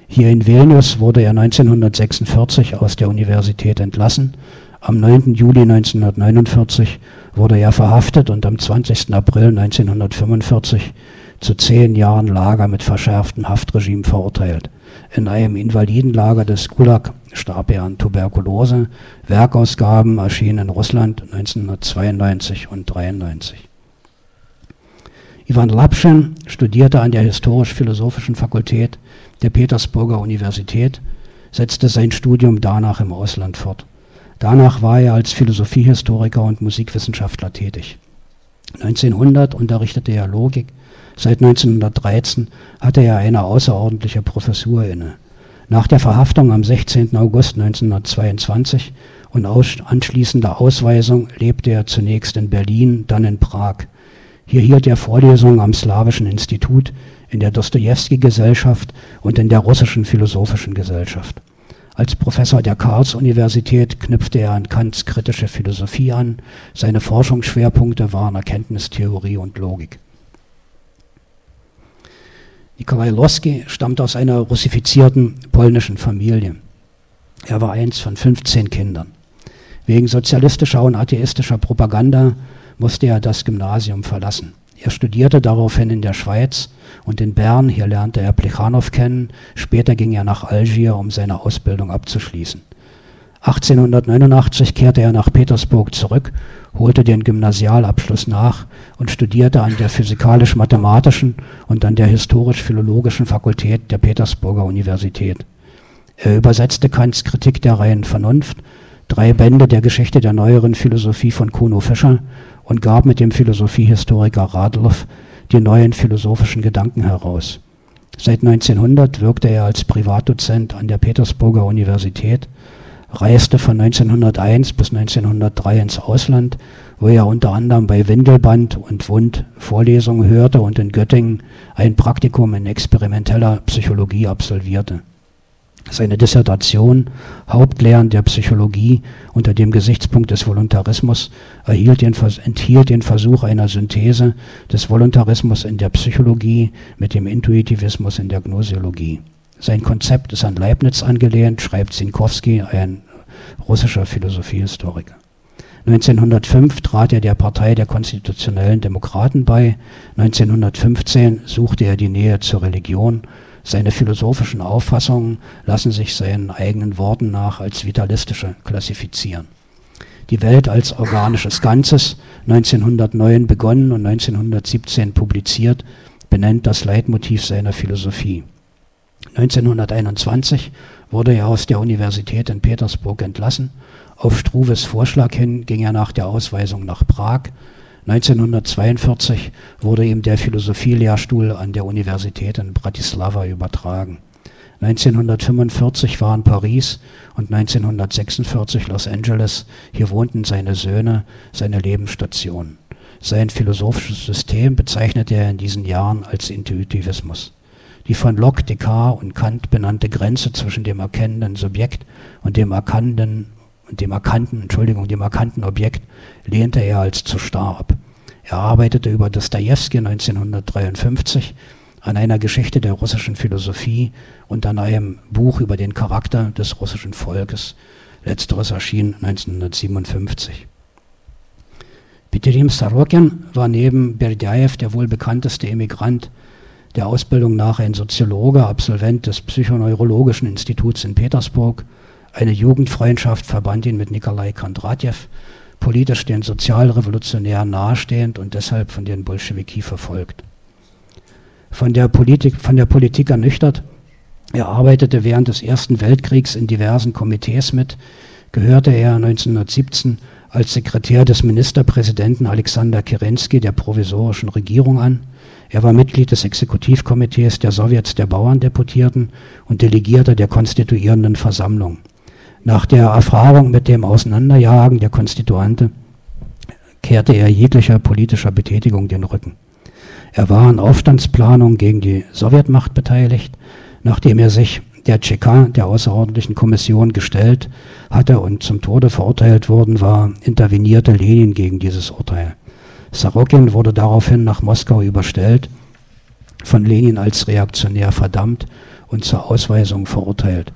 Hier in Vilnius wurde er 1946 aus der Universität entlassen. Am 9. Juli 1949 wurde er verhaftet und am 20. April 1945 zu zehn Jahren Lager mit verschärftem Haftregime verurteilt. In einem Invalidenlager des Gulag starb er an Tuberkulose. Werkausgaben erschienen in Russland 1992 und 1993. Ivan Lapschin studierte an der Historisch-Philosophischen Fakultät der Petersburger Universität, setzte sein Studium danach im Ausland fort. Danach war er als Philosophiehistoriker und Musikwissenschaftler tätig. 1900 unterrichtete er Logik, seit 1913 hatte er eine außerordentliche Professur inne. Nach der Verhaftung am 16. August 1922 und anschließender Ausweisung lebte er zunächst in Berlin, dann in Prag. Hier hielt er Vorlesungen am Slawischen Institut, in der Dostojewski-Gesellschaft und in der Russischen Philosophischen Gesellschaft. Als Professor der Karls-Universität knüpfte er an Kants kritische Philosophie an. Seine Forschungsschwerpunkte waren Erkenntnistheorie und Logik. Nikolai Loski stammt aus einer russifizierten polnischen Familie. Er war eins von 15 Kindern. Wegen sozialistischer und atheistischer Propaganda musste er das Gymnasium verlassen. Er studierte daraufhin in der Schweiz und in Bern. Hier lernte er Plechanow kennen. Später ging er nach Algier, um seine Ausbildung abzuschließen. 1889 kehrte er nach Petersburg zurück, holte den Gymnasialabschluss nach und studierte an der physikalisch-mathematischen und an der historisch-philologischen Fakultät der Petersburger Universität. Er übersetzte Kants Kritik der reinen Vernunft, drei Bände der Geschichte der neueren Philosophie von Kuno Fischer und gab mit dem Philosophiehistoriker Radloff die neuen philosophischen Gedanken heraus. Seit 1900 wirkte er als Privatdozent an der Petersburger Universität reiste von 1901 bis 1903 ins Ausland, wo er unter anderem bei Windelband und Wund Vorlesungen hörte und in Göttingen ein Praktikum in experimenteller Psychologie absolvierte. Seine Dissertation Hauptlehren der Psychologie unter dem Gesichtspunkt des Voluntarismus den, enthielt den Versuch einer Synthese des Voluntarismus in der Psychologie mit dem Intuitivismus in der Gnosiologie. Sein Konzept ist an Leibniz angelehnt, schreibt Zinkowski, ein russischer Philosophiehistoriker. 1905 trat er der Partei der konstitutionellen Demokraten bei. 1915 suchte er die Nähe zur Religion. Seine philosophischen Auffassungen lassen sich seinen eigenen Worten nach als vitalistische klassifizieren. Die Welt als organisches Ganzes, 1909 begonnen und 1917 publiziert, benennt das Leitmotiv seiner Philosophie. 1921 wurde er aus der Universität in Petersburg entlassen. Auf Struves Vorschlag hin ging er nach der Ausweisung nach Prag. 1942 wurde ihm der Philosophielehrstuhl an der Universität in Bratislava übertragen. 1945 war in Paris und 1946 Los Angeles. Hier wohnten seine Söhne, seine Lebensstation. Sein philosophisches System bezeichnete er in diesen Jahren als Intuitivismus. Die von Locke, Descartes und Kant benannte Grenze zwischen dem erkennenden Subjekt und dem erkannten, dem erkannten, Entschuldigung, dem erkannten Objekt lehnte er als zu starr ab. Er arbeitete über Dostoevsky 1953 an einer Geschichte der russischen Philosophie und an einem Buch über den Charakter des russischen Volkes. Letzteres erschien 1957. Peterim Sarokin war neben Berdyaev der wohl bekannteste Emigrant der Ausbildung nach ein Soziologe, Absolvent des Psychoneurologischen Instituts in Petersburg. Eine Jugendfreundschaft verband ihn mit Nikolai Kondratjew, politisch den Sozialrevolutionären nahestehend und deshalb von den Bolschewiki verfolgt. Von der Politik, von der Politik ernüchtert, er arbeitete während des Ersten Weltkriegs in diversen Komitees mit, gehörte er 1917 als Sekretär des Ministerpräsidenten Alexander Kerensky der provisorischen Regierung an er war Mitglied des Exekutivkomitees der Sowjets der Bauerndeputierten und Delegierter der konstituierenden Versammlung. Nach der Erfahrung mit dem Auseinanderjagen der Konstituante kehrte er jeglicher politischer Betätigung den Rücken. Er war an Aufstandsplanung gegen die Sowjetmacht beteiligt, nachdem er sich der Tscheka, der außerordentlichen Kommission, gestellt hatte und zum Tode verurteilt worden war, intervenierte Lenin gegen dieses Urteil. Sarokin wurde daraufhin nach Moskau überstellt, von Lenin als reaktionär verdammt und zur Ausweisung verurteilt.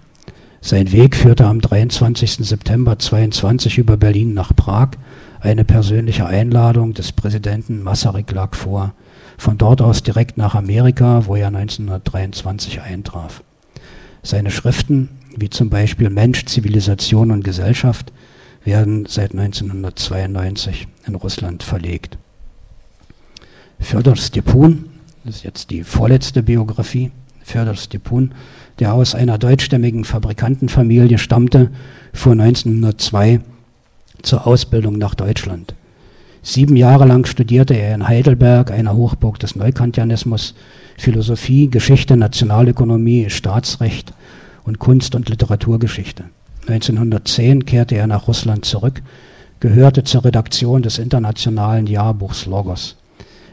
Sein Weg führte am 23. September 22 über Berlin nach Prag. Eine persönliche Einladung des Präsidenten Masaryk lag vor. Von dort aus direkt nach Amerika, wo er 1923 eintraf. Seine Schriften, wie zum Beispiel Mensch, Zivilisation und Gesellschaft, werden seit 1992 in Russland verlegt. Fjodor Stepun, das ist jetzt die vorletzte Biografie, Fjodor Stepun, der aus einer deutschstämmigen Fabrikantenfamilie stammte, fuhr 1902 zur Ausbildung nach Deutschland. Sieben Jahre lang studierte er in Heidelberg, einer Hochburg des Neukantianismus, Philosophie, Geschichte, Nationalökonomie, Staatsrecht und Kunst- und Literaturgeschichte. 1910 kehrte er nach Russland zurück, gehörte zur Redaktion des internationalen Jahrbuchs Logos.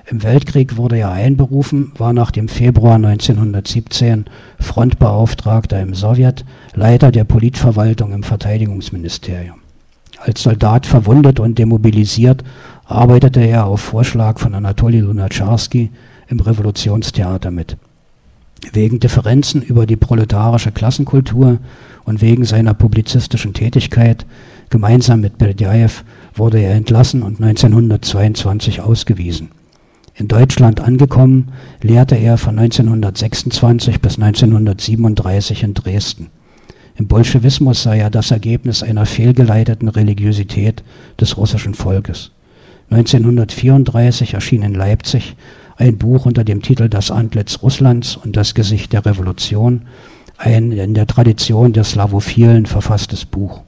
Im Weltkrieg wurde er einberufen, war nach dem Februar 1917 Frontbeauftragter im Sowjet, Leiter der Politverwaltung im Verteidigungsministerium. Als Soldat verwundet und demobilisiert arbeitete er auf Vorschlag von Anatoli Lunacharsky im Revolutionstheater mit. Wegen Differenzen über die proletarische Klassenkultur und wegen seiner publizistischen Tätigkeit gemeinsam mit Berdjaev wurde er entlassen und 1922 ausgewiesen. In Deutschland angekommen, lehrte er von 1926 bis 1937 in Dresden. Im Bolschewismus sei er das Ergebnis einer fehlgeleiteten Religiosität des russischen Volkes. 1934 erschien in Leipzig ein Buch unter dem Titel Das Antlitz Russlands und das Gesicht der Revolution, ein in der Tradition der Slavophilen verfasstes Buch.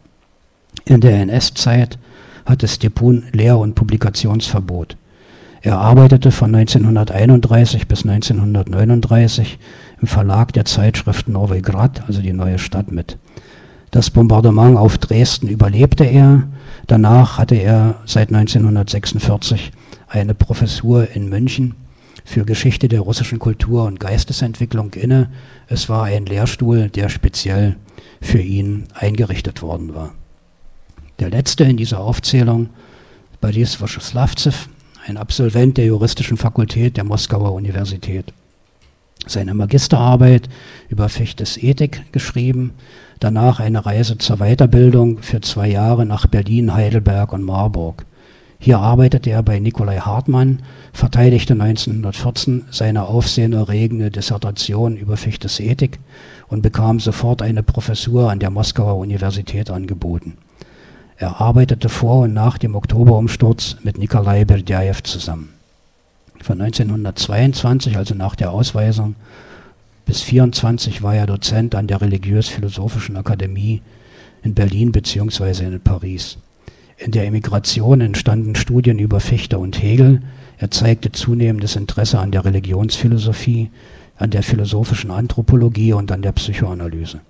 In der NS-Zeit hatte Stepun Lehr- und Publikationsverbot. Er arbeitete von 1931 bis 1939 im Verlag der Zeitschrift Nowy Grad, also die neue Stadt, mit. Das Bombardement auf Dresden überlebte er. Danach hatte er seit 1946 eine Professur in München für Geschichte der russischen Kultur und Geistesentwicklung inne. Es war ein Lehrstuhl, der speziell für ihn eingerichtet worden war. Der letzte in dieser Aufzählung, Boris Woscheslavzew, ein Absolvent der juristischen Fakultät der Moskauer Universität. Seine Magisterarbeit über Fichtes Ethik geschrieben, danach eine Reise zur Weiterbildung für zwei Jahre nach Berlin, Heidelberg und Marburg. Hier arbeitete er bei Nikolai Hartmann, verteidigte 1914 seine aufsehenerregende Dissertation über Fichtes Ethik und bekam sofort eine Professur an der Moskauer Universität angeboten. Er arbeitete vor und nach dem Oktoberumsturz mit Nikolai Berdjajew zusammen. Von 1922, also nach der Ausweisung, bis 1924 war er Dozent an der Religiös-Philosophischen Akademie in Berlin bzw. in Paris. In der Emigration entstanden Studien über Fichte und Hegel. Er zeigte zunehmendes Interesse an der Religionsphilosophie, an der philosophischen Anthropologie und an der Psychoanalyse.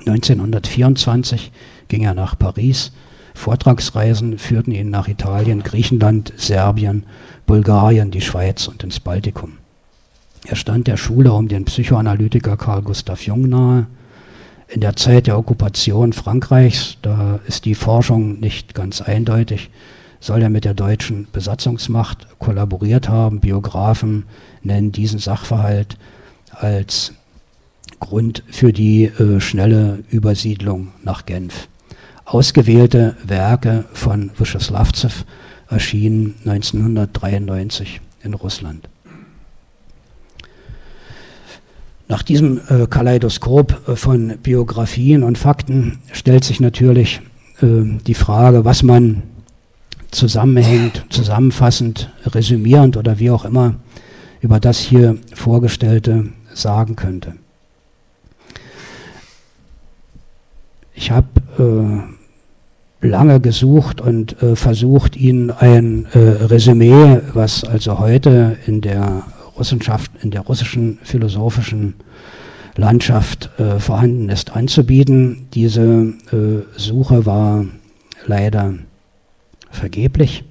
1924 ging er nach Paris. Vortragsreisen führten ihn nach Italien, Griechenland, Serbien, Bulgarien, die Schweiz und ins Baltikum. Er stand der Schule um den Psychoanalytiker Carl Gustav Jung nahe in der Zeit der Okkupation Frankreichs, da ist die Forschung nicht ganz eindeutig, soll er mit der deutschen Besatzungsmacht kollaboriert haben. Biografen nennen diesen Sachverhalt als Grund für die äh, schnelle Übersiedlung nach Genf. Ausgewählte Werke von Wyscheslavzew erschienen 1993 in Russland. Nach diesem äh, Kaleidoskop äh, von Biografien und Fakten stellt sich natürlich äh, die Frage, was man zusammenhängend, zusammenfassend, resümierend oder wie auch immer über das hier Vorgestellte sagen könnte. Ich habe äh, lange gesucht und äh, versucht, Ihnen ein äh, Resümee, was also heute in der Russenschaft, in der russischen philosophischen Landschaft äh, vorhanden ist, anzubieten. Diese äh, Suche war leider vergeblich.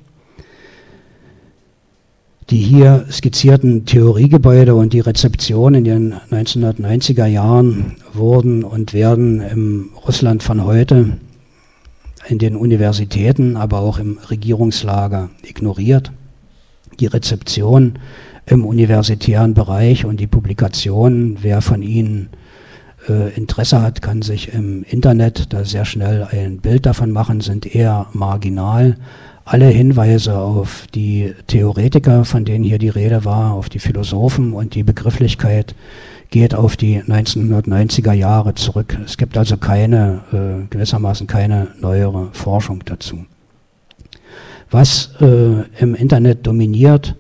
Die hier skizzierten Theoriegebäude und die Rezeption in den 1990er Jahren wurden und werden im Russland von heute in den Universitäten, aber auch im Regierungslager ignoriert. Die Rezeption im universitären Bereich und die Publikationen, wer von Ihnen äh, Interesse hat, kann sich im Internet da sehr schnell ein Bild davon machen, sind eher marginal. Alle Hinweise auf die Theoretiker, von denen hier die Rede war, auf die Philosophen und die Begrifflichkeit geht auf die 1990er Jahre zurück. Es gibt also keine, äh, gewissermaßen keine neuere Forschung dazu. Was äh, im Internet dominiert,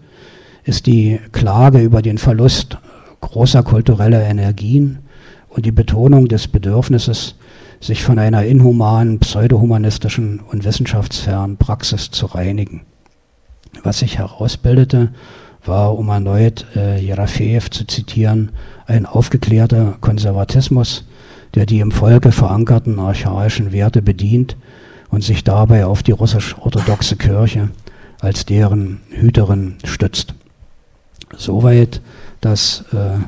ist die Klage über den Verlust großer kultureller Energien und die Betonung des Bedürfnisses, sich von einer inhumanen, pseudohumanistischen und wissenschaftsfernen Praxis zu reinigen. Was sich herausbildete, war, um erneut äh, Jerafeev zu zitieren, ein aufgeklärter Konservatismus, der die im Volke verankerten archaischen Werte bedient und sich dabei auf die russisch-orthodoxe Kirche als deren Hüterin stützt. Soweit das äh,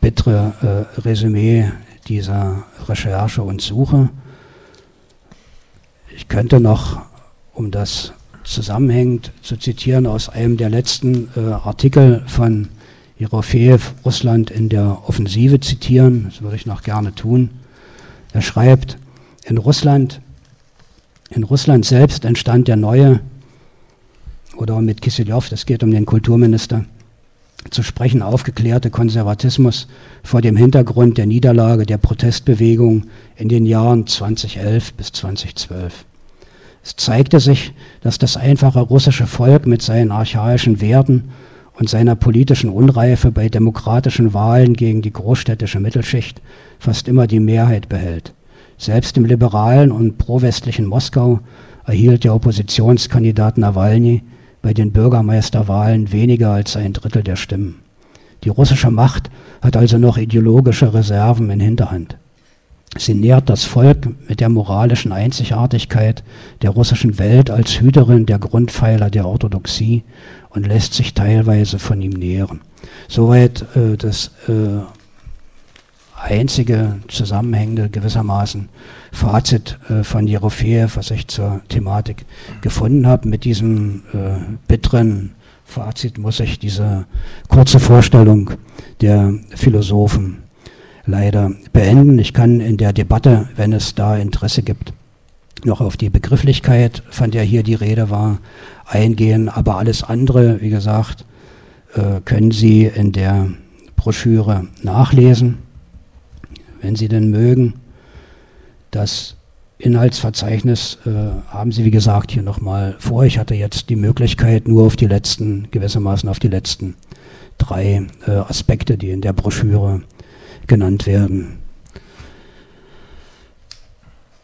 bittere äh, Resümee dieser Recherche und Suche. Ich könnte noch, um das zusammenhängend zu zitieren, aus einem der letzten äh, Artikel von Jerofeev Russland in der Offensive zitieren. Das würde ich noch gerne tun. Er schreibt, in Russland, in Russland selbst entstand der neue, oder mit Kisseljow, das geht um den Kulturminister, zu sprechen aufgeklärte Konservatismus vor dem Hintergrund der Niederlage der Protestbewegung in den Jahren 2011 bis 2012. Es zeigte sich, dass das einfache russische Volk mit seinen archaischen Werten und seiner politischen Unreife bei demokratischen Wahlen gegen die großstädtische Mittelschicht fast immer die Mehrheit behält. Selbst im liberalen und prowestlichen Moskau erhielt der Oppositionskandidat Nawalny bei den Bürgermeisterwahlen weniger als ein Drittel der Stimmen. Die russische Macht hat also noch ideologische Reserven in Hinterhand. Sie nährt das Volk mit der moralischen Einzigartigkeit der russischen Welt als Hüterin der Grundpfeiler der Orthodoxie und lässt sich teilweise von ihm nähren. Soweit äh, das äh, einzige zusammenhängende gewissermaßen Fazit äh, von Jerofeev, was ich zur Thematik gefunden habe. Mit diesem äh, bitteren Fazit muss ich diese kurze Vorstellung der Philosophen leider beenden. Ich kann in der Debatte, wenn es da Interesse gibt, noch auf die Begrifflichkeit, von der hier die Rede war, eingehen. Aber alles andere, wie gesagt, äh, können Sie in der Broschüre nachlesen wenn Sie denn mögen. Das Inhaltsverzeichnis äh, haben Sie, wie gesagt, hier nochmal vor. Ich hatte jetzt die Möglichkeit, nur auf die letzten, gewissermaßen auf die letzten drei äh, Aspekte, die in der Broschüre genannt werden,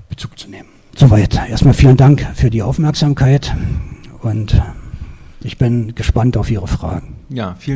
Bezug zu nehmen. Soweit. Erstmal vielen Dank für die Aufmerksamkeit und ich bin gespannt auf Ihre Fragen. Ja, vielen